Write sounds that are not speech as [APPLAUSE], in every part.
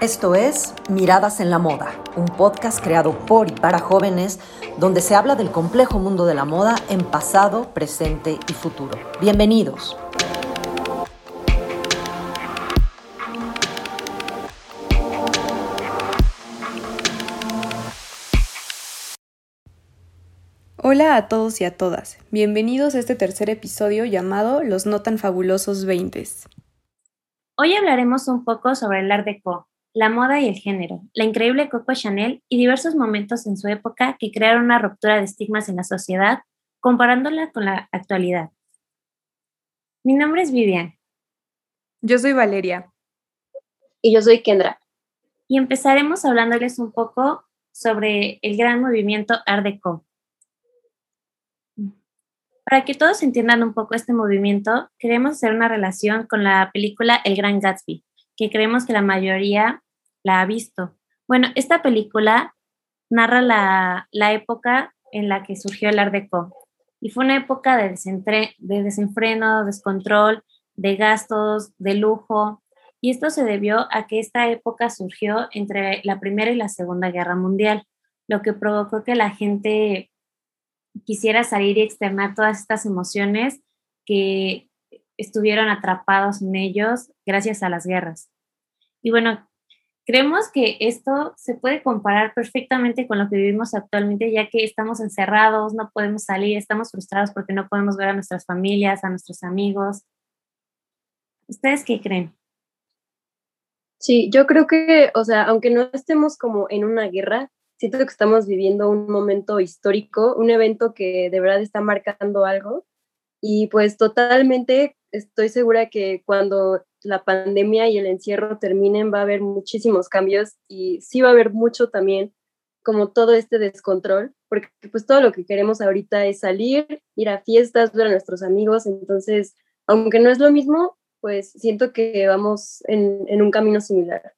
Esto es Miradas en la Moda, un podcast creado por y para jóvenes donde se habla del complejo mundo de la moda en pasado, presente y futuro. Bienvenidos. Hola a todos y a todas. Bienvenidos a este tercer episodio llamado Los no tan fabulosos 20. Hoy hablaremos un poco sobre el Art Deco, la moda y el género, la increíble Coco Chanel y diversos momentos en su época que crearon una ruptura de estigmas en la sociedad, comparándola con la actualidad. Mi nombre es Vivian. Yo soy Valeria. Y yo soy Kendra. Y empezaremos hablándoles un poco sobre el gran movimiento Art Deco. Para que todos entiendan un poco este movimiento, queremos hacer una relación con la película El Gran Gatsby, que creemos que la mayoría la ha visto. Bueno, esta película narra la, época en la que surgió el Art Deco y fue una época de, de desenfreno, descontrol, de gastos, de lujo, y esto se debió a que esta época surgió entre la Primera y la Segunda Guerra Mundial, lo que provocó que la gente quisiera salir y externar todas estas emociones que estuvieron atrapados en ellos gracias a las guerras. Y bueno, creemos que esto se puede comparar perfectamente con lo que vivimos actualmente, ya que estamos encerrados, no podemos salir, estamos frustrados porque no podemos ver a nuestras familias, a nuestros amigos. ¿Ustedes qué creen? Sí, yo creo que, o sea, aunque no estemos como en una guerra, siento que estamos viviendo un momento histórico, un evento que de verdad está marcando algo. Y pues totalmente estoy segura que cuando la pandemia y el encierro terminen va a haber muchísimos cambios y sí va a haber mucho también como todo este descontrol, porque pues todo lo que queremos ahorita es salir, ir a fiestas, ver a nuestros amigos, entonces, aunque no es lo mismo, pues siento que vamos en, en un camino similar.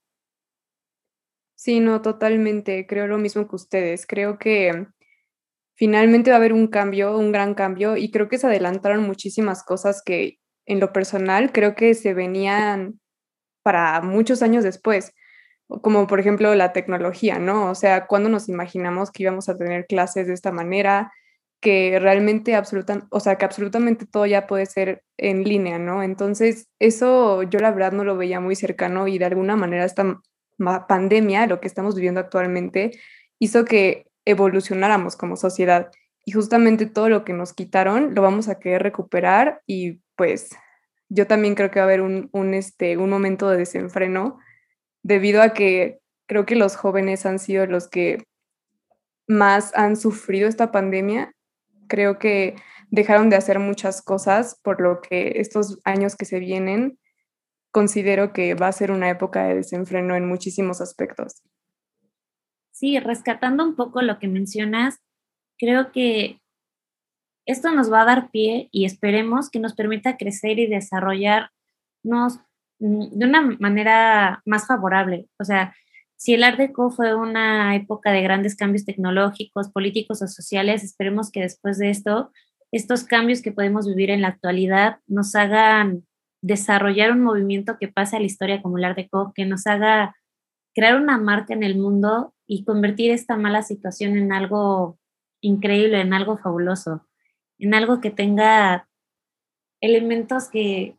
Sí, no, totalmente, creo lo mismo que ustedes, creo que finalmente va a haber un cambio, un gran cambio, y creo que se adelantaron muchísimas cosas que en lo personal creo que se venían para muchos años después, como por ejemplo la tecnología, ¿no? O sea, cuando nos imaginamos que íbamos a tener clases de esta manera, que realmente absoluta, o sea, que absolutamente todo ya puede ser en línea, ¿no? Entonces, eso yo la verdad no lo veía muy cercano y de alguna manera esta pandemia, lo que estamos viviendo actualmente, hizo que evolucionáramos como sociedad y justamente todo lo que nos quitaron lo vamos a querer recuperar y pues yo también creo que va a haber un, un, este, un momento de desenfreno debido a que creo que los jóvenes han sido los que más han sufrido esta pandemia. Creo que dejaron de hacer muchas cosas, por lo que estos años que se vienen considero que va a ser una época de desenfreno en muchísimos aspectos. Sí, rescatando un poco lo que mencionas, creo que esto nos va a dar pie y esperemos que nos permita crecer y desarrollarnos mm, de una manera más favorable. O sea, si el Art Deco fue una época de grandes cambios tecnológicos, políticos o sociales, esperemos que después de esto, estos cambios que podemos vivir en la actualidad nos hagan desarrollar un movimiento que pase a la historia como el Art Deco, que nos haga crear una marca en el mundo y convertir esta mala situación en algo increíble, en algo fabuloso, en algo que tenga elementos que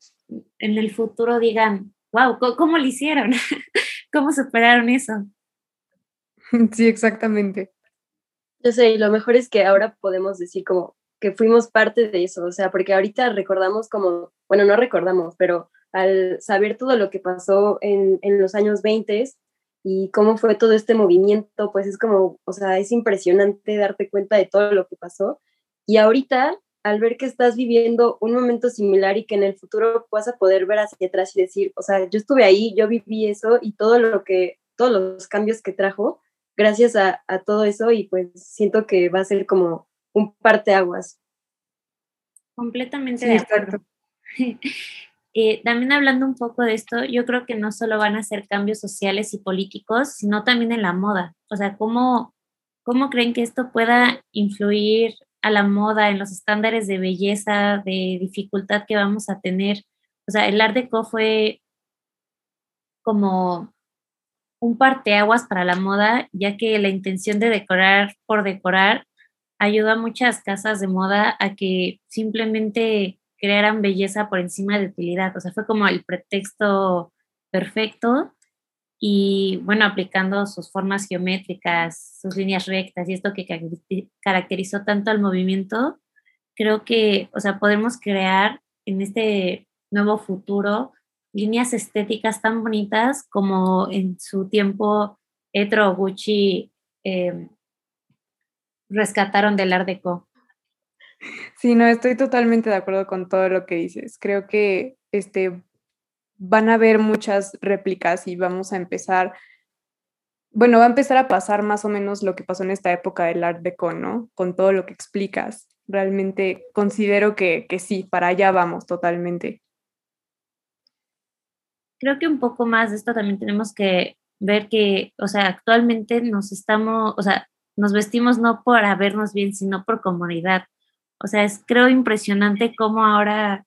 en el futuro digan, wow, ¿cómo, lo hicieron? [LAUGHS] ¿Cómo superaron eso? [LAUGHS] Sí, exactamente. Yo sé, y lo mejor es que ahora podemos decir como que fuimos parte de eso, o sea, porque ahorita recordamos como, bueno, no recordamos, pero al saber todo lo que pasó en, en los años 20, y cómo fue todo este movimiento, pues es como, o sea, es impresionante darte cuenta de todo lo que pasó. Y ahorita, al ver que estás viviendo un momento similar y que en el futuro vas a poder ver hacia atrás y decir, o sea, yo estuve ahí, yo viví eso y todo lo que, todos los cambios que trajo, gracias a, todo eso y pues siento que va a ser como un parteaguas. Completamente de acuerdo. [LAUGHS] Eh, también hablando un poco de esto, yo creo que no solo van a ser cambios sociales y políticos, sino también en la moda. O sea, ¿cómo, cómo creen que esto pueda influir a la moda, en los estándares de belleza, de dificultad que vamos a tener. O sea, el Art Deco fue como un parteaguas para la moda, ya que la intención de decorar por decorar ayudó a muchas casas de moda a que simplemente crearan belleza por encima de utilidad. O sea, fue como el pretexto perfecto y bueno, aplicando sus formas geométricas, sus líneas rectas y esto que caracterizó tanto al movimiento, creo que, o sea, podemos crear en este nuevo futuro líneas estéticas tan bonitas como en su tiempo Etro Gucci em, rescataron del Art Deco. Sí, no, estoy totalmente de acuerdo con todo lo que dices. Creo que este, van a haber muchas réplicas y vamos a empezar, bueno, va a empezar a pasar más o menos lo que pasó en esta época del Art Deco, ¿no? Con todo lo que explicas. Realmente considero que, que sí, para allá vamos totalmente creo que un poco más de esto también tenemos que ver que, o sea, actualmente nos estamos, o sea, nos vestimos no para vernos bien, sino por comodidad. O sea, es creo impresionante cómo ahora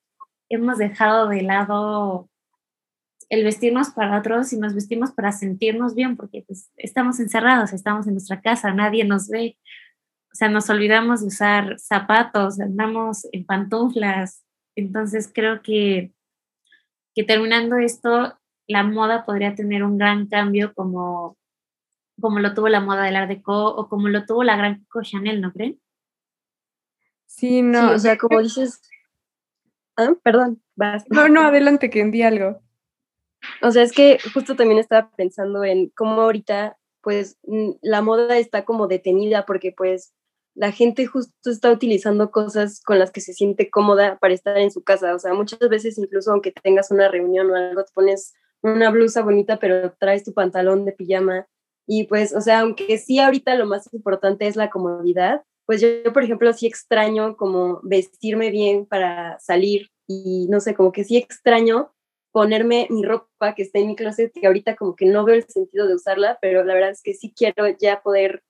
hemos dejado de lado el vestirnos para otros y nos vestimos para sentirnos bien, porque pues, estamos encerrados, estamos en nuestra casa, nadie nos ve. O sea, nos olvidamos de usar zapatos, andamos en pantuflas. Entonces creo que que terminando esto, la moda podría tener un gran cambio como, como lo tuvo la moda del Art Deco o como lo tuvo la gran Coco Chanel, ¿no creen? Sí, no. o sea, como dices... Ah, perdón. No, no, adelante, que di algo. O sea, es que justo también estaba pensando en cómo ahorita, pues, la moda está como detenida porque, pues, la gente justo está utilizando cosas con las que se siente cómoda para estar en su casa. O sea, muchas veces incluso aunque tengas una reunión o algo, te pones una blusa bonita, pero traes tu pantalón de pijama. Y pues, o sea, aunque sí ahorita lo más importante es la comodidad, pues yo, por ejemplo, sí extraño como vestirme bien para salir y no sé, como que sí extraño ponerme mi ropa que está en mi closet, que ahorita como que no veo el sentido de usarla, pero la verdad es que sí quiero ya poder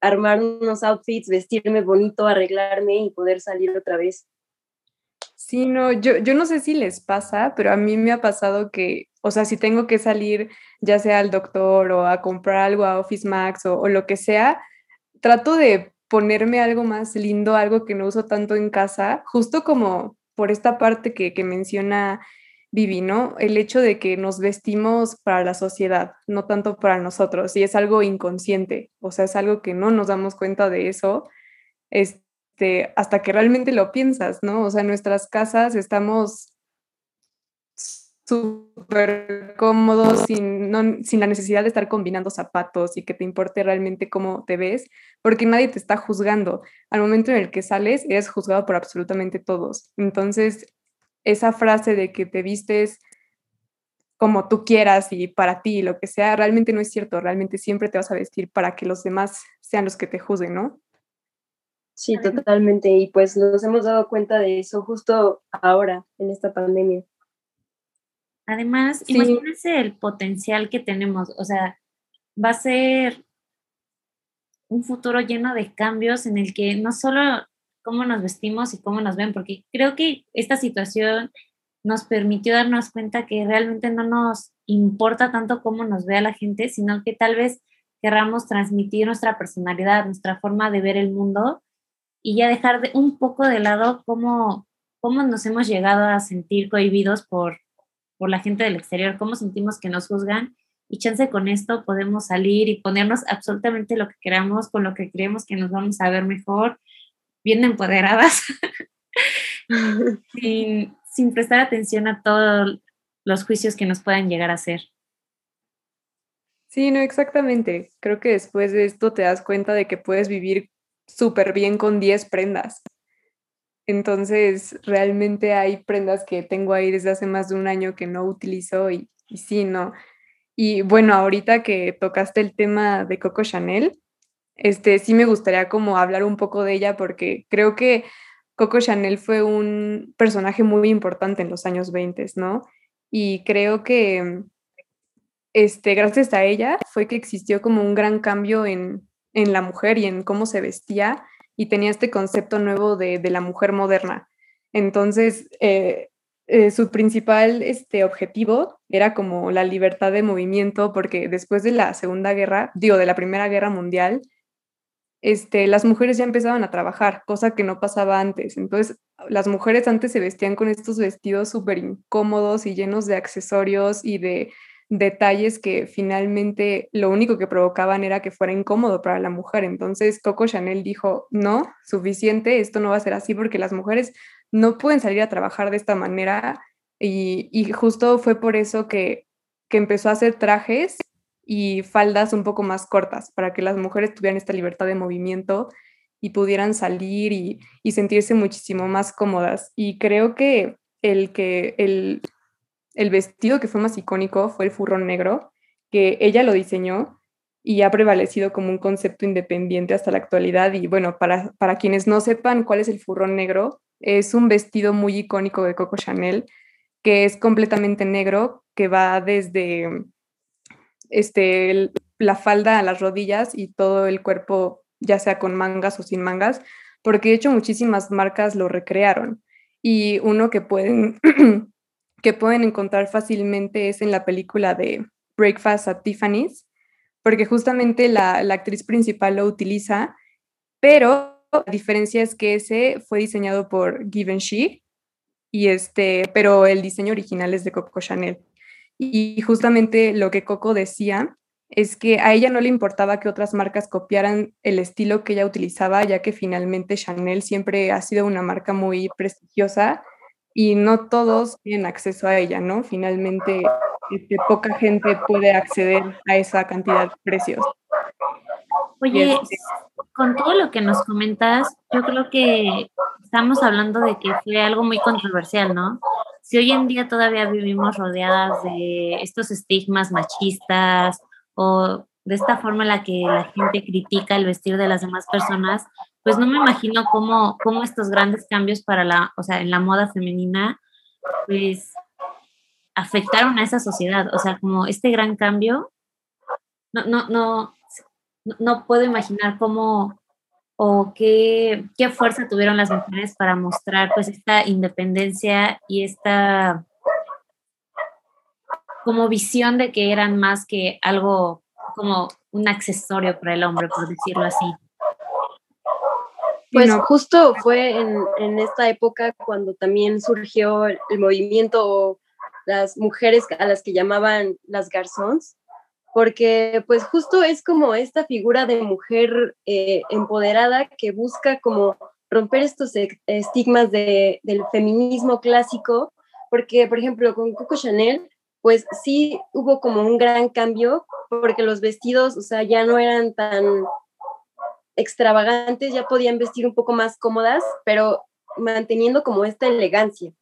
armar unos outfits, vestirme bonito, arreglarme y poder salir otra vez. Sí, no, yo, yo no sé si les pasa, pero a mí me ha pasado que, o sea, si tengo que salir ya sea al doctor o a comprar algo a Office Max o, lo que sea, trato de ponerme algo más lindo, algo que no uso tanto en casa, justo como por esta parte que, que menciona Vivi, ¿no? El hecho de que nos vestimos para la sociedad, no tanto para nosotros, y es algo inconsciente, o sea, es algo que no nos damos cuenta de eso este, hasta que realmente lo piensas, ¿no? O sea, en nuestras casas estamos súper cómodos sin, sin la necesidad de estar combinando zapatos y que te importe realmente cómo te ves, porque nadie te está juzgando. Al momento en el que sales, eres juzgado por absolutamente todos. Entonces, esa frase de que te vistes como tú quieras y para ti, lo que sea, realmente no es cierto, realmente siempre te vas a vestir para que los demás sean los que te juzguen, ¿no? Sí, totalmente, y pues nos hemos dado cuenta de eso justo ahora, en esta pandemia. Además, imagínense el potencial que tenemos, o sea, va a ser un futuro lleno de cambios en el que no solo cómo nos vestimos y cómo nos ven, porque creo que esta situación nos permitió darnos cuenta que realmente no nos importa tanto cómo nos vea la gente, sino que tal vez querramos transmitir nuestra personalidad, nuestra forma de ver el mundo y ya dejar de, un poco de lado cómo, cómo nos hemos llegado a sentir cohibidos por, por la gente del exterior, cómo sentimos que nos juzgan y chance con esto podemos salir y ponernos absolutamente lo que queramos, con lo que creemos que nos vamos a ver mejor bien empoderadas, [LAUGHS] sin, sin prestar atención a todos los juicios que nos puedan llegar a hacer. Sí, no, exactamente. Creo que después de esto te das cuenta de que puedes vivir súper bien con 10 prendas. Entonces, realmente hay prendas que tengo ahí desde hace más de un año que no utilizo y, sí, ¿no? Y bueno, ahorita que tocaste el tema de Coco Chanel, este, sí me gustaría como hablar un poco de ella porque creo que Coco Chanel fue un personaje muy importante en los años 20, ¿no? Y creo que este, gracias a ella fue que existió como un gran cambio en, en la mujer y en cómo se vestía y tenía este concepto nuevo de, la mujer moderna. Entonces, eh, eh, su principal este, objetivo era como la libertad de movimiento, porque después de la Segunda Guerra, digo, de la Primera Guerra Mundial, este, las mujeres ya empezaban a trabajar, cosa que no pasaba antes. Entonces, las mujeres antes se vestían con estos vestidos súper incómodos y llenos de accesorios y de detalles que finalmente lo único que provocaban era que fuera incómodo para la mujer. Entonces, Coco Chanel dijo, no, suficiente, esto no va a ser así porque las mujeres no pueden salir a trabajar de esta manera y, justo fue por eso que, empezó a hacer trajes y faldas un poco más cortas para que las mujeres tuvieran esta libertad de movimiento y pudieran salir y, y sentirse muchísimo más cómodas. Y creo que el que el, el vestido que fue más icónico fue el furrón negro, que ella lo diseñó y ha prevalecido como un concepto independiente hasta la actualidad. Y bueno, para, para quienes no sepan cuál es el furrón negro, es un vestido muy icónico de Coco Chanel, que es completamente negro, que va desde este, la falda a las rodillas y todo el cuerpo, ya sea con mangas o sin mangas, porque de hecho muchísimas marcas lo recrearon. Y uno que pueden, [CLEARS THROAT] que pueden encontrar fácilmente es en la película de Breakfast at Tiffany's, porque justamente la, la actriz principal lo utiliza, pero la diferencia es que ese fue diseñado por Givenchy, y este, pero el diseño original es de Coco Chanel. Y justamente lo que Coco decía es que a ella no le importaba que otras marcas copiaran el estilo que ella utilizaba, ya que finalmente Chanel siempre ha sido una marca muy prestigiosa y no todos tienen acceso a ella, ¿no? Finalmente, este, poca gente puede acceder a esa cantidad de precios. Oye, este con todo lo que nos comentas, yo creo que estamos hablando de que fue algo muy controversial, ¿no? Si hoy en día todavía vivimos rodeadas de estos estigmas machistas o de esta forma en la que la gente critica el vestir de las demás personas, pues no me imagino cómo, cómo estos grandes cambios para la, o sea, en la moda femenina, pues afectaron a esa sociedad. O sea, como este gran cambio, no, no, no, no puedo imaginar cómo o qué, qué fuerza tuvieron las mujeres para mostrar pues esta independencia y esta como visión de que eran más que algo como un accesorio para el hombre, por decirlo así. Pues justo fue en, en, esta época cuando también surgió el, el movimiento, las mujeres a las que llamaban las garzons, porque pues justo es como esta figura de mujer eh, empoderada que busca como romper estos e-, estigmas de, del feminismo clásico, porque por ejemplo con Coco Chanel, pues sí hubo como un gran cambio, porque los vestidos, o sea, ya no eran tan extravagantes, ya podían vestir un poco más cómodas, pero manteniendo como esta elegancia.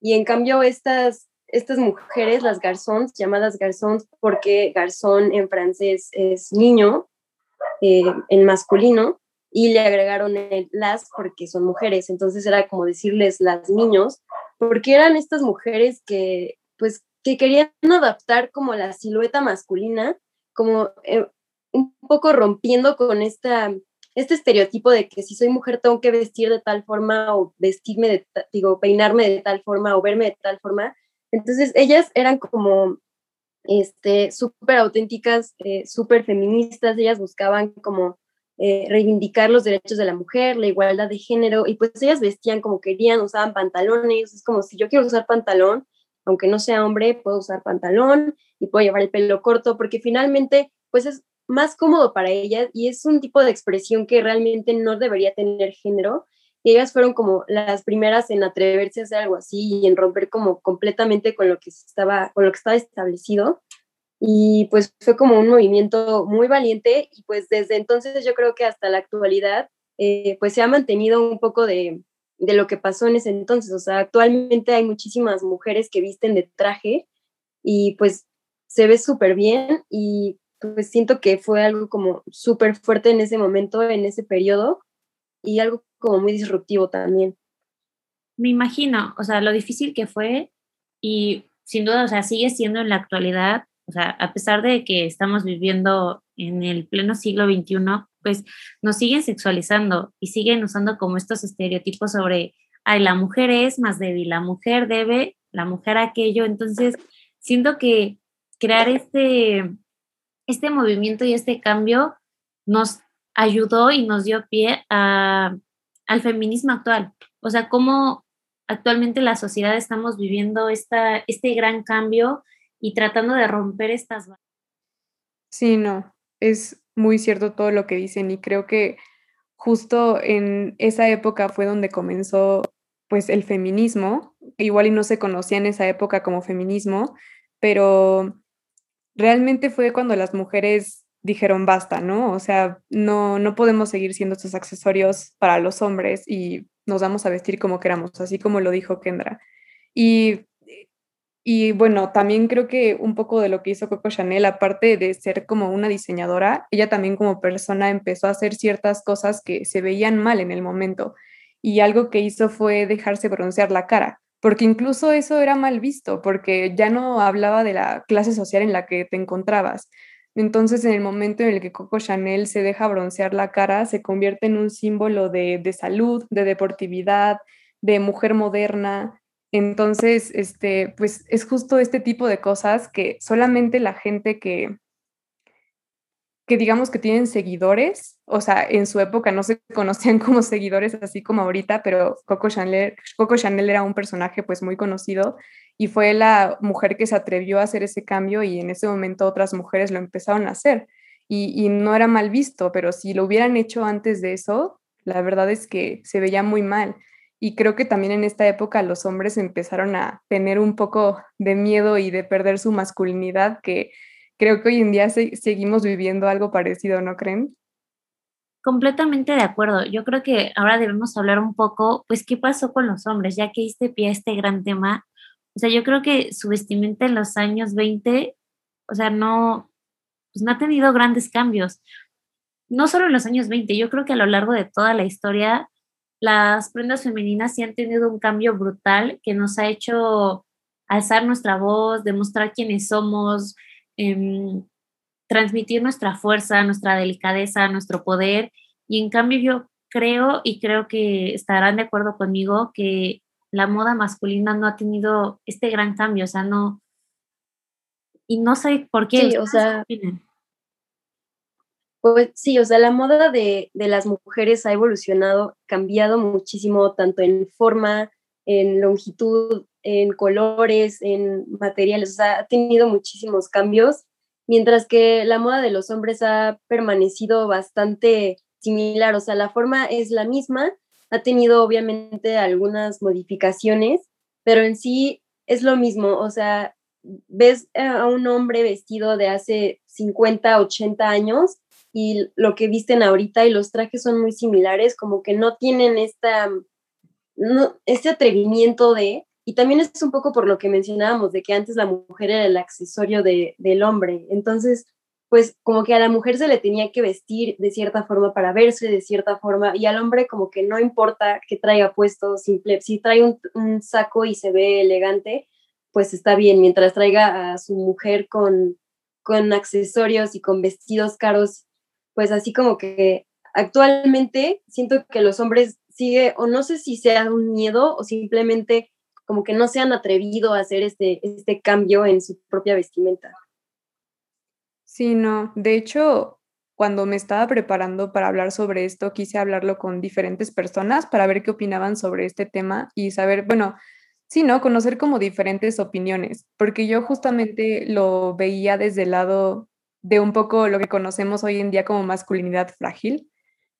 Y en cambio estas estas mujeres, las garzons, llamadas garzons porque garzón en francés es niño, eh, en masculino, y le agregaron el las porque son mujeres, entonces era como decirles las niños, porque eran estas mujeres que pues que querían adaptar como la silueta masculina, como eh, un poco rompiendo con esta, este estereotipo de que si soy mujer tengo que vestir de tal forma o vestirme de, digo, peinarme de tal forma o verme de tal forma, entonces, ellas eran como este, súper auténticas, eh, súper feministas, ellas buscaban como eh, reivindicar los derechos de la mujer, la igualdad de género, y pues ellas vestían como querían, usaban pantalones, es como si yo quiero usar pantalón, aunque no sea hombre, puedo usar pantalón y puedo llevar el pelo corto, porque finalmente, pues es más cómodo para ellas y es un tipo de expresión que realmente no debería tener género y ellas fueron como las primeras en atreverse a hacer algo así y en romper como completamente con lo que estaba, con lo que estaba establecido. Y pues fue como un movimiento muy valiente y pues desde entonces yo creo que hasta la actualidad eh, pues se ha mantenido un poco de, de lo que pasó en ese entonces. O sea, actualmente hay muchísimas mujeres que visten de traje y pues se ve súper bien y pues siento que fue algo como súper fuerte en ese momento, en ese periodo y algo como muy disruptivo también. Me imagino, o sea, lo difícil que fue y sin duda, o sea, sigue siendo en la actualidad, o sea, a pesar de que estamos viviendo en el pleno siglo XXI, pues nos siguen sexualizando y siguen usando como estos estereotipos sobre, ay, la mujer es más débil, la mujer debe, la mujer aquello. Entonces, siento que crear este, este movimiento y este cambio nos ayudó y nos dio pie a, al feminismo actual. O sea, cómo actualmente la sociedad estamos viviendo esta, este gran cambio y tratando de romper estas Sí, no, es muy cierto todo lo que dicen y creo que justo en esa época fue donde comenzó pues el feminismo, igual y no se conocía en esa época como feminismo, pero realmente fue cuando las mujeres dijeron basta, ¿no? O sea, no, no podemos seguir siendo estos accesorios para los hombres y nos vamos a vestir como queramos, así como lo dijo Kendra. Y y bueno, también creo que un poco de lo que hizo Coco Chanel, aparte de ser como una diseñadora, ella también como persona empezó a hacer ciertas cosas que se veían mal en el momento. Y algo que hizo fue dejarse broncear la cara, porque incluso eso era mal visto, porque ya no hablaba de la clase social en la que te encontrabas. Entonces, en el momento en el que Coco Chanel se deja broncear la cara, se convierte en un símbolo de, de salud, de deportividad, de mujer moderna, entonces, este, pues es justo este tipo de cosas que solamente la gente que, que digamos que tienen seguidores, o sea, en su época no se [LAUGHS] conocían como seguidores así como ahorita, pero Coco Chanel, Coco Chanel era un personaje pues muy conocido y fue la mujer que se atrevió a hacer ese cambio y en ese momento otras mujeres lo empezaron a hacer y, y no era mal visto, pero si lo hubieran hecho antes de eso, la verdad es que se veía muy mal. Y creo que también en esta época los hombres empezaron a tener un poco de miedo y de perder su masculinidad, que creo que hoy en día seguimos viviendo algo parecido, ¿no creen? Completamente de acuerdo. Yo creo que ahora debemos hablar un poco, pues, qué pasó con los hombres, ya que diste pie a este gran tema. O sea, yo creo que su vestimenta en los años 20, o sea, no, pues no ha tenido grandes cambios. No solo en los años 20, yo creo que a lo largo de toda la historia las prendas femeninas sí han tenido un cambio brutal que nos ha hecho alzar nuestra voz, demostrar quiénes somos, em, transmitir nuestra fuerza, nuestra delicadeza, nuestro poder. Y en cambio yo creo y creo que estarán de acuerdo conmigo que la moda masculina no ha tenido este gran cambio, o sea, no... Y no sé por qué. Sí, o sea, pues sí, o sea, la moda de, las mujeres ha evolucionado, cambiado muchísimo, tanto en forma, en longitud, en colores, en materiales, o sea, ha tenido muchísimos cambios, mientras que la moda de los hombres ha permanecido bastante similar, o sea, la forma es la misma, ha tenido obviamente algunas modificaciones, pero en sí es lo mismo, o sea, ves a un hombre vestido de hace 50, 80 años y lo que visten ahorita y los trajes son muy similares, como que no tienen esta, no, este atrevimiento de, y también es un poco por lo que mencionábamos, de que antes la mujer era el accesorio de, del hombre, entonces, pues como que a la mujer se le tenía que vestir de cierta forma para verse de cierta forma, y al hombre como que no importa que traiga puesto, simple, si trae un, un saco y se ve elegante, pues está bien, mientras traiga a su mujer con, con accesorios y con vestidos caros pues así como que actualmente siento que los hombres sigue, o no sé si sea un miedo o simplemente como que no se han atrevido a hacer este, este cambio en su propia vestimenta. Sí, no, de hecho, cuando me estaba preparando para hablar sobre esto, quise hablarlo con diferentes personas para ver qué opinaban sobre este tema y saber, bueno, sí, ¿no? Conocer como diferentes opiniones, porque yo justamente lo veía desde el lado de un poco lo que conocemos hoy en día como masculinidad frágil.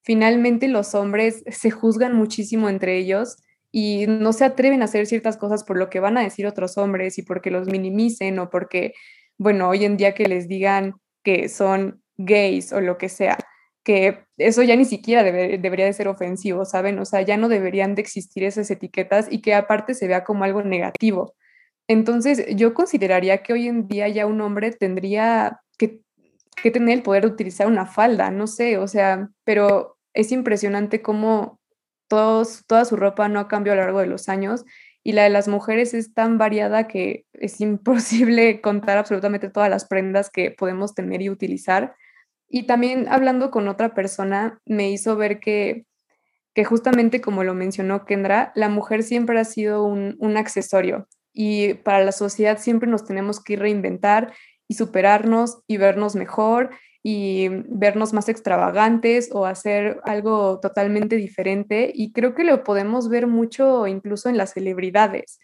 Finalmente los hombres se juzgan muchísimo entre ellos y no se atreven a hacer ciertas cosas por lo que van a decir otros hombres y porque los minimicen o porque, bueno, hoy en día que les digan que son gays o lo que sea, que eso ya ni siquiera debería de ser ofensivo, ¿saben? O sea, ya no deberían de existir esas etiquetas y que aparte se vea como algo negativo. Entonces, yo consideraría que hoy en día ya un hombre tendría que que tener el poder de utilizar una falda, no sé, o sea, pero es impresionante cómo todos, toda su ropa no ha cambiado a lo largo de los años y la de las mujeres es tan variada que es [LAUGHS] imposible contar absolutamente todas las prendas que podemos tener y utilizar. Y también hablando con otra persona, me hizo ver que, que justamente como lo mencionó Kendra, la mujer siempre ha sido un, un accesorio y para la sociedad siempre nos tenemos que reinventar y superarnos y vernos mejor y vernos más extravagantes o hacer algo totalmente diferente. Y creo que lo podemos ver mucho incluso en las celebridades.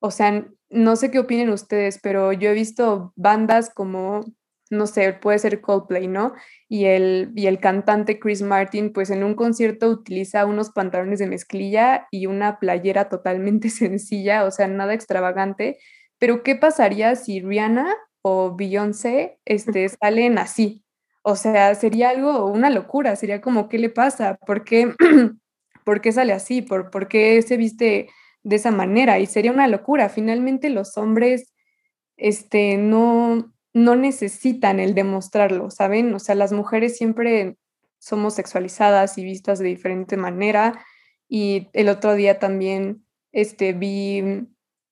O sea, no sé qué opinen ustedes, pero yo he visto bandas como, no sé, puede ser Coldplay, ¿no? Y el, y el cantante Chris Martin, pues en un concierto utiliza unos pantalones de mezclilla y una playera totalmente [LAUGHS] sencilla, o sea, nada extravagante. Pero ¿qué pasaría si Rihanna o Beyoncé este, salen así? O sea, sería algo, una locura, sería como, ¿qué le pasa? ¿Por qué, [CLEARS THROAT] ¿por qué sale así? ¿Por, ¿Por qué se viste de esa manera? Y sería una locura. Finalmente los hombres este, no, no necesitan el demostrarlo, ¿saben? O sea, las mujeres siempre somos sexualizadas y vistas de diferente manera. Y el otro día también este, vi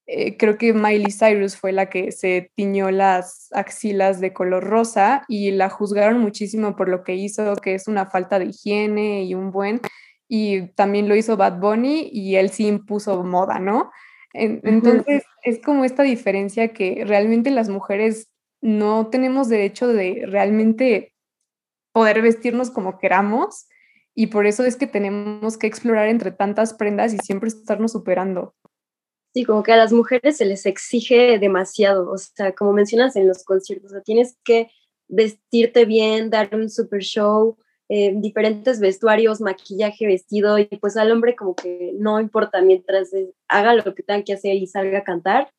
eh, creo que Miley Cyrus fue la que se tiñó las axilas de color rosa y la juzgaron muchísimo por lo que hizo, que es una falta de higiene y un buen, y también lo hizo Bad Bunny y él sí impuso moda, ¿no? entonces es como esta diferencia que realmente las mujeres no tenemos derecho de realmente poder vestirnos como queramos y por eso es que tenemos que explorar entre tantas prendas y siempre estarnos superando. Sí, como que a las mujeres se les exige demasiado, o sea, como mencionas en los conciertos, o sea, tienes que vestirte bien, dar un super show, eh, diferentes vestuarios, maquillaje, vestido, y pues al hombre como que no importa mientras haga lo que tenga que hacer y salga a cantar,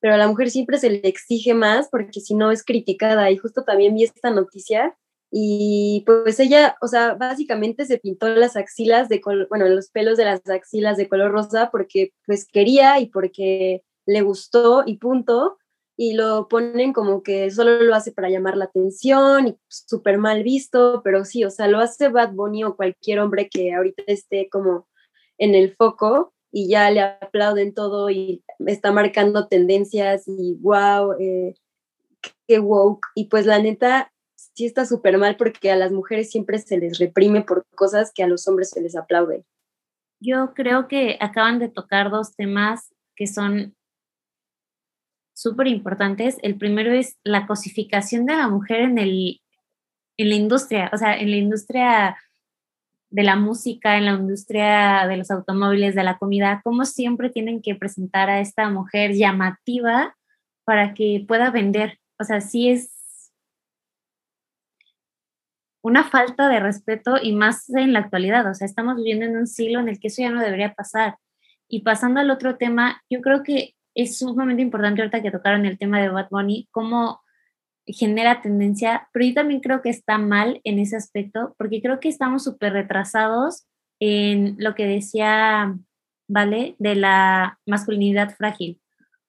pero a la mujer siempre se le exige más porque si no es criticada. Y justo también vi esta noticia y pues ella, o sea, básicamente se pintó las axilas de color, bueno, los pelos de las axilas de color rosa porque pues quería y porque le gustó y punto. Y lo ponen como que solo lo hace para llamar la atención y súper mal visto, pero sí, o sea, lo hace Bad Bunny o cualquier hombre que ahorita esté como en el foco y ya le aplauden todo y está marcando tendencias y wow, eh, qué woke. Y pues la neta, sí está súper mal porque a las mujeres siempre se les reprime por cosas que a los hombres se les aplaude. Yo creo que acaban de tocar dos temas que son súper importantes. El primero es la cosificación de la mujer en, el, en la industria, o sea, en la industria de la música, en la industria de los automóviles, de la comida, cómo siempre tienen que presentar a esta mujer llamativa para que pueda vender. O sea, sí es una falta de respeto y más en la actualidad. O sea, estamos viviendo en un siglo en el que eso ya no debería pasar. Y pasando al otro tema, yo creo que es sumamente importante ahorita que tocaron el tema de Bad Bunny, cómo genera tendencia, pero yo también creo que está mal en ese aspecto, porque creo que estamos súper retrasados en lo que decía, ¿vale? De la masculinidad frágil.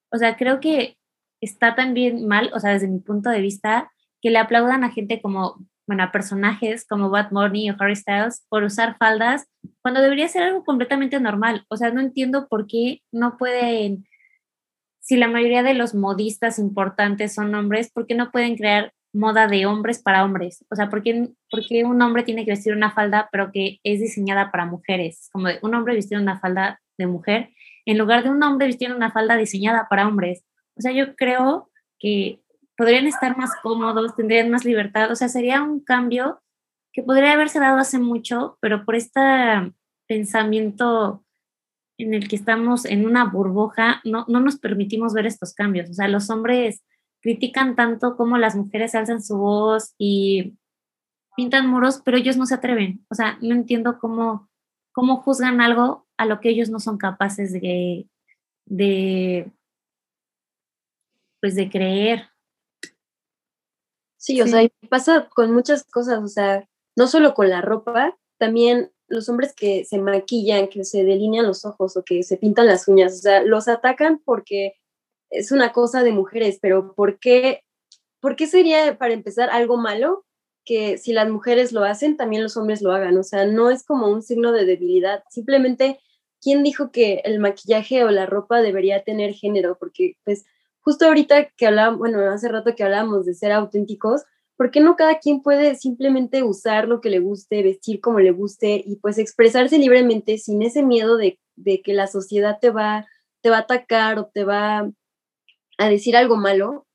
O sea, creo que está también mal, o sea, desde mi punto de vista, que le aplaudan a gente como bueno, a personajes como Bad Bunny o Harry Styles por usar faldas cuando debería ser algo completamente normal. O sea, no entiendo por qué no pueden, si la mayoría de los modistas importantes son hombres, ¿por qué no pueden crear moda de hombres para hombres? O sea, ¿por qué, un hombre tiene que vestir una falda pero que es diseñada para mujeres? Como un hombre vistiendo una falda de mujer en lugar de un hombre vistiendo una falda diseñada para hombres. O sea, yo creo que podrían estar más cómodos, tendrían más libertad, o sea, sería un cambio que podría haberse dado hace mucho, pero por este pensamiento en el que estamos en una burbuja, no, no nos permitimos ver estos cambios. O sea, los hombres critican tanto como las mujeres alzan su voz y pintan muros, pero ellos no se atreven. O sea, no entiendo cómo, cómo juzgan algo a lo que ellos no son capaces de, de pues de creer. Sí, o sea, pasa con muchas cosas, o sea, no solo con la ropa, también los hombres que se maquillan, que se delinean los ojos o que se pintan las uñas, o sea, los atacan porque es una cosa de mujeres, pero ¿por qué, ¿por qué sería para empezar algo malo que si las mujeres lo hacen, también los hombres lo hagan? O sea, no es como un signo de debilidad, simplemente, ¿quién dijo que el maquillaje o la ropa debería tener género? Porque pues justo ahorita que hablábamos, bueno, hace rato que hablábamos de ser auténticos, ¿por qué no cada quien puede simplemente usar lo que le guste, vestir como le guste y pues expresarse libremente sin ese miedo de, de que la sociedad te va, te va a atacar o te va a decir algo malo?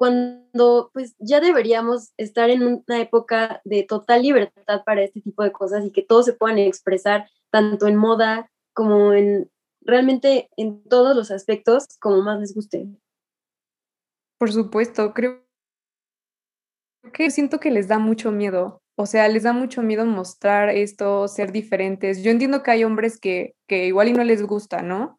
cuando pues ya deberíamos estar en una época de total libertad para este tipo de cosas y que todos se puedan expresar tanto en moda como en realmente en todos los aspectos como más les guste. Por supuesto, creo que siento que les da mucho miedo. O sea, les da mucho miedo mostrar esto, ser diferentes. Yo entiendo que hay hombres que, que igual y no les gusta, ¿no?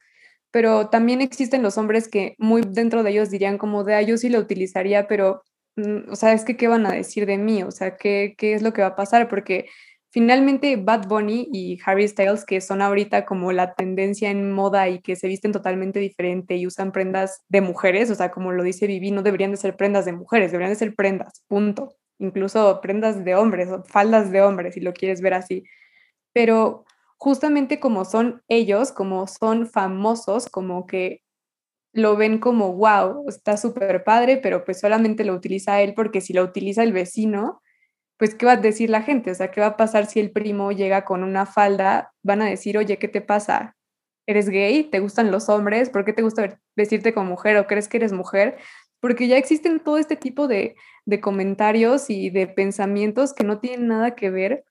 pero también existen los hombres que muy dentro de ellos dirían como de, ah, yo sí lo utilizaría, pero, mm, o sea, es que, ¿qué van a decir de mí? O sea, ¿qué, ¿qué es lo que va a pasar? Porque finalmente Bad Bunny y Harry Styles, que son ahorita como la tendencia en moda y que se visten totalmente diferente y usan prendas de mujeres, o sea, como lo dice Vivi, no deberían de ser prendas de mujeres, deberían de ser prendas, punto. Incluso prendas de hombres o faldas de hombres, si lo quieres ver así. Pero justamente como son ellos, como son famosos, como que lo ven como, wow, está súper padre, pero pues solamente lo utiliza él porque si lo utiliza el vecino, pues ¿qué va a decir la gente? O sea, ¿qué va a pasar si el primo llega con una falda? Van a decir, oye, ¿qué te pasa? ¿Eres gay? ¿Te gustan los hombres? ¿Por qué te gusta vestirte como mujer o crees que eres mujer? Porque ya existen todo este tipo de, de comentarios y de pensamientos que no tienen nada que ver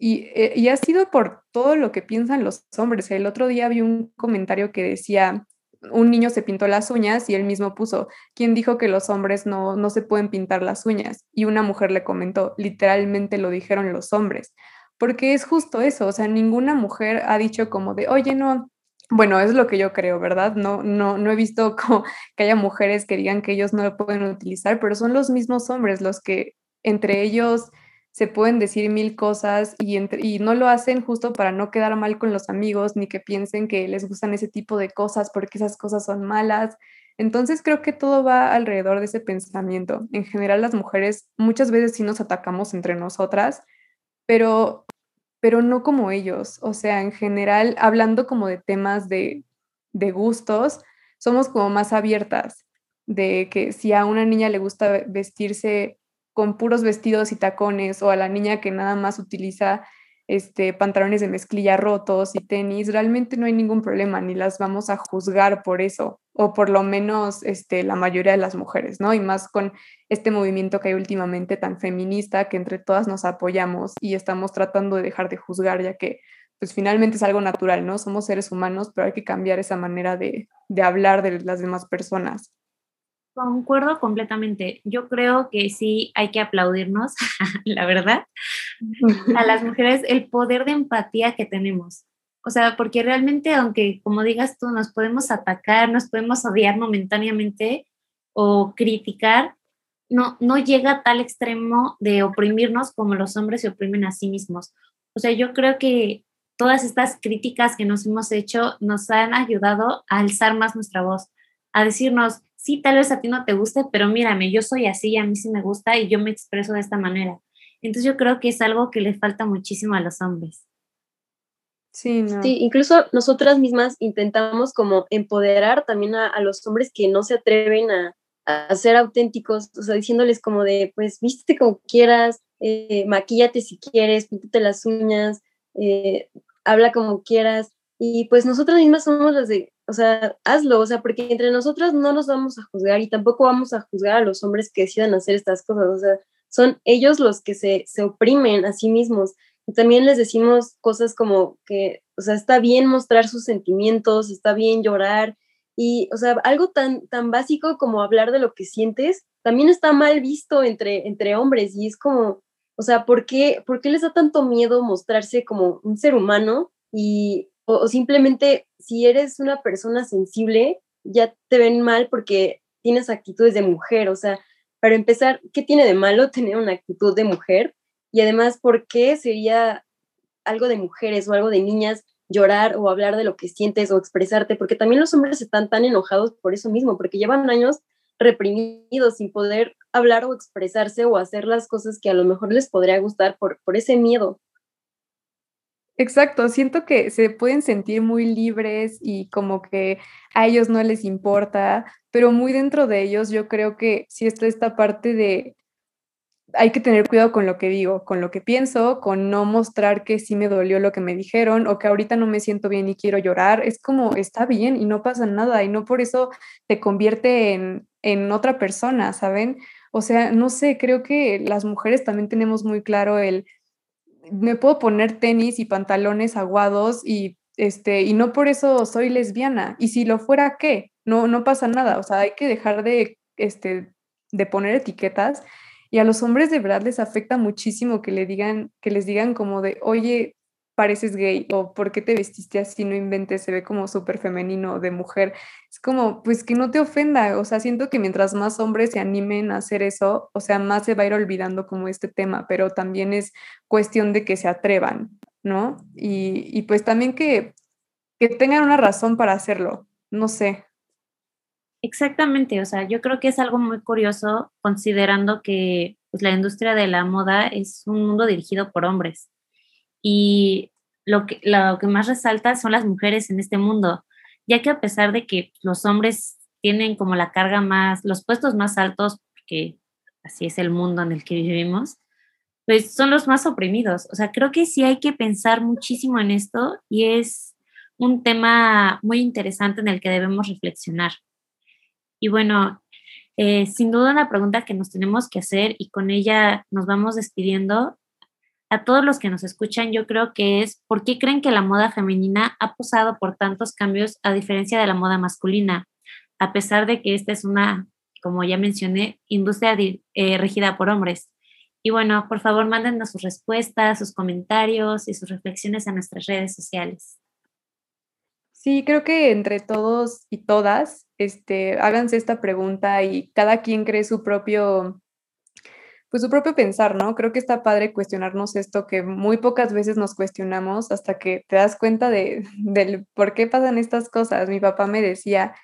eh, y, ha sido por todo lo que piensan los hombres. El otro día vi un comentario que decía, un niño se pintó las uñas y él mismo puso, ¿quién dijo que los hombres no, no se pueden pintar las uñas? Y una mujer le comentó, literalmente lo dijeron los hombres, porque es justo eso, o sea, ninguna mujer ha dicho como de, oye, no, bueno, es lo que yo creo, ¿verdad? No, no, no he visto [LAUGHS] como que haya mujeres que digan que ellos no lo pueden utilizar, pero son los mismos hombres los que entre ellos se pueden decir mil cosas y, y no lo hacen justo para no quedar mal con los amigos ni que piensen que les gustan ese tipo de cosas porque esas cosas son malas. Entonces creo que todo va alrededor de ese pensamiento. En general las mujeres muchas veces sí nos atacamos entre nosotras, pero, pero no como ellos. O sea, en general, hablando como de temas de, de gustos, somos como más abiertas de que si a una niña le gusta vestirse con puros vestidos y tacones o a la niña que nada más utiliza este, pantalones de mezclilla rotos y tenis, realmente no hay ningún problema, ni las vamos a juzgar por eso, o por lo menos este, la mayoría de las mujeres, ¿no? Y más con este movimiento que hay últimamente tan feminista, que entre todas nos apoyamos y estamos tratando de dejar de juzgar, ya que pues finalmente es algo natural, ¿no? Somos seres humanos, pero hay que cambiar esa manera de, de hablar de las demás personas. Concuerdo completamente. Yo creo que sí hay que aplaudirnos, [LAUGHS] la verdad, a las mujeres el poder de empatía que tenemos. O sea, porque realmente, aunque como digas tú, nos podemos atacar, nos podemos odiar momentáneamente o criticar, no, no llega a tal extremo de oprimirnos como los hombres se oprimen a sí mismos. O sea, yo creo que todas estas críticas que nos hemos hecho nos han ayudado a alzar más nuestra voz, a decirnos, sí, tal vez a ti no te guste, pero mírame, yo soy así, a mí sí me gusta y yo me expreso de esta manera. Entonces yo creo que es algo que le falta muchísimo a los hombres. Sí, sí, incluso nosotras mismas intentamos como empoderar también a, los hombres que no se atreven a, ser auténticos, o sea, diciéndoles como de, pues vístete como quieras, eh, maquíllate si quieres, píntate las uñas, eh, habla como quieras, y pues nosotras mismas somos las de, o sea, hazlo, o sea, porque entre nosotras no nos vamos a juzgar y tampoco vamos a juzgar a los hombres que decidan hacer estas cosas, o sea, son ellos los que se, se oprimen a sí mismos. Y también les decimos cosas como que, o sea, está bien mostrar sus sentimientos, está bien llorar, y, o sea, algo tan, tan básico como hablar de lo que sientes, también está mal visto entre, entre hombres, y es como, o sea, ¿por qué, ¿por qué les da tanto miedo mostrarse como un ser humano? Y, o, simplemente si eres una persona sensible, ya te ven mal porque tienes actitudes de mujer. O sea, para empezar, ¿qué tiene de malo [LAUGHS] tener una actitud de mujer? Y además, ¿por qué sería algo de mujeres o algo de niñas llorar o hablar de lo que sientes o expresarte? Porque también los hombres están tan enojados por eso mismo, porque llevan años reprimidos sin poder hablar o expresarse o hacer las cosas que a lo mejor les podría gustar por, por ese miedo. Exacto, siento que se pueden sentir muy libres y como que a ellos no les importa, pero muy dentro de ellos yo creo que sí está esta parte de, hay que tener cuidado con lo que digo, con lo que pienso, con no mostrar que sí me dolió lo que me dijeron o que ahorita no me siento bien y quiero llorar. Es como, está bien y no pasa nada y no por eso te convierte en, en otra persona, ¿saben? O sea, no sé, creo que las mujeres también tenemos muy claro el, me puedo poner tenis y pantalones aguados y este, y no por eso soy lesbiana. Y si lo fuera, ¿qué? No, no pasa nada. O sea, hay que dejar de, este, de poner etiquetas y a los hombres de verdad les afecta muchísimo que le digan, que les digan como de, oye, pareces gay o por qué te vestiste así, no inventes, se ve como súper femenino de mujer. Como, pues que no te ofenda, o sea, siento que mientras más hombres se animen a hacer eso, o sea, más se va a ir olvidando como este tema, pero también es cuestión de que se atrevan, ¿no? Y, y pues también que, que tengan una razón para hacerlo, no sé, Exactamente, o sea, yo creo que es algo muy curioso considerando que pues, la industria de la moda es un mundo dirigido por hombres. Y lo que, lo que más resalta son las mujeres en este mundo, ya que a pesar de que los hombres tienen como la carga más, los puestos más altos, porque así es el mundo en el que vivimos, pues son los más oprimidos. O sea, creo que sí hay que pensar muchísimo en esto y es un tema muy interesante en el que debemos reflexionar. Y bueno, eh, sin duda una pregunta que nos tenemos que hacer y con ella nos vamos despidiendo. A todos los que nos escuchan, yo creo que es, ¿por qué creen que la moda femenina ha posado por tantos cambios a diferencia de la moda masculina? A pesar de que esta es una, como ya mencioné, industria eh, regida por hombres. Y bueno, por favor, mándenos sus respuestas, sus comentarios y sus reflexiones a nuestras redes sociales. Sí, creo que entre todos y todas, este, háganse esta pregunta y cada quien cree su propio, pues su propio pensar, ¿no? Creo que está padre cuestionarnos esto que muy pocas veces nos cuestionamos hasta que te das cuenta de, [LAUGHS] del por qué pasan estas cosas. Mi papá me decía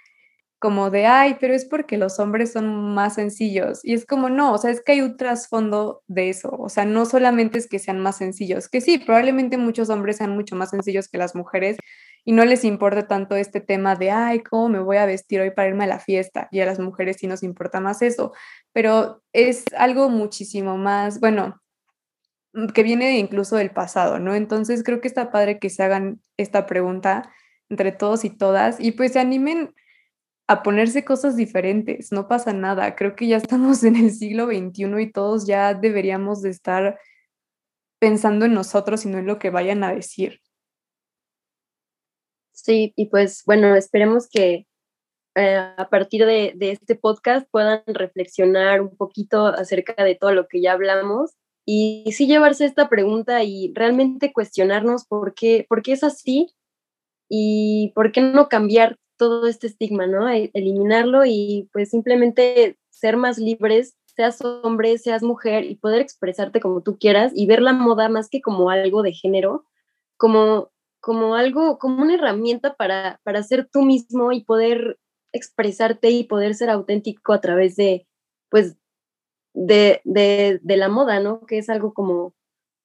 como de, ay, pero es porque los hombres son más sencillos. Y es como, no, o sea, es que hay un trasfondo de eso. O sea, no solamente es que sean más sencillos, que sí, probablemente muchos hombres sean mucho más sencillos que las mujeres, y no les importa tanto este tema de, ay, ¿cómo me voy a vestir hoy para irme a la fiesta? Y a las mujeres sí nos importa más eso, pero es algo muchísimo más, bueno, mm, que viene incluso del pasado, ¿no? Entonces creo que está padre que se hagan esta pregunta entre todos y todas y pues se animen a ponerse cosas diferentes, no pasa nada, creo que ya estamos en el siglo XXI y todos ya deberíamos de estar pensando en nosotros y no en lo que vayan a decir. Sí, y pues bueno, esperemos que eh, a partir de, este podcast puedan reflexionar un poquito acerca de todo lo que ya hablamos y sí llevarse esta pregunta y realmente cuestionarnos por qué, por qué es así y por qué no cambiar todo este estigma, ¿no? E, eliminarlo y pues simplemente ser más libres, seas hombre, seas mujer y poder expresarte como tú quieras y ver la moda más que como algo de género, como como algo, como una herramienta para, para ser tú mismo y poder expresarte y poder ser auténtico a través de, pues, de, de, de la moda, ¿no? Que es algo como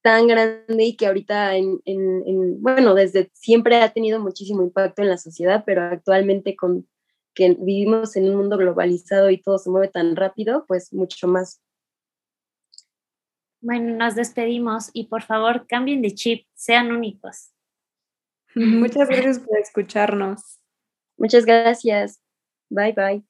tan grande y que ahorita, en, en, bueno, desde siempre ha tenido muchísimo impacto en la sociedad, pero actualmente con que vivimos en un mundo globalizado y todo se mueve tan rápido, pues mucho más. Bueno, nos despedimos y por favor cambien de chip, sean únicos. Muchas gracias por escucharnos. Muchas gracias. Bye bye.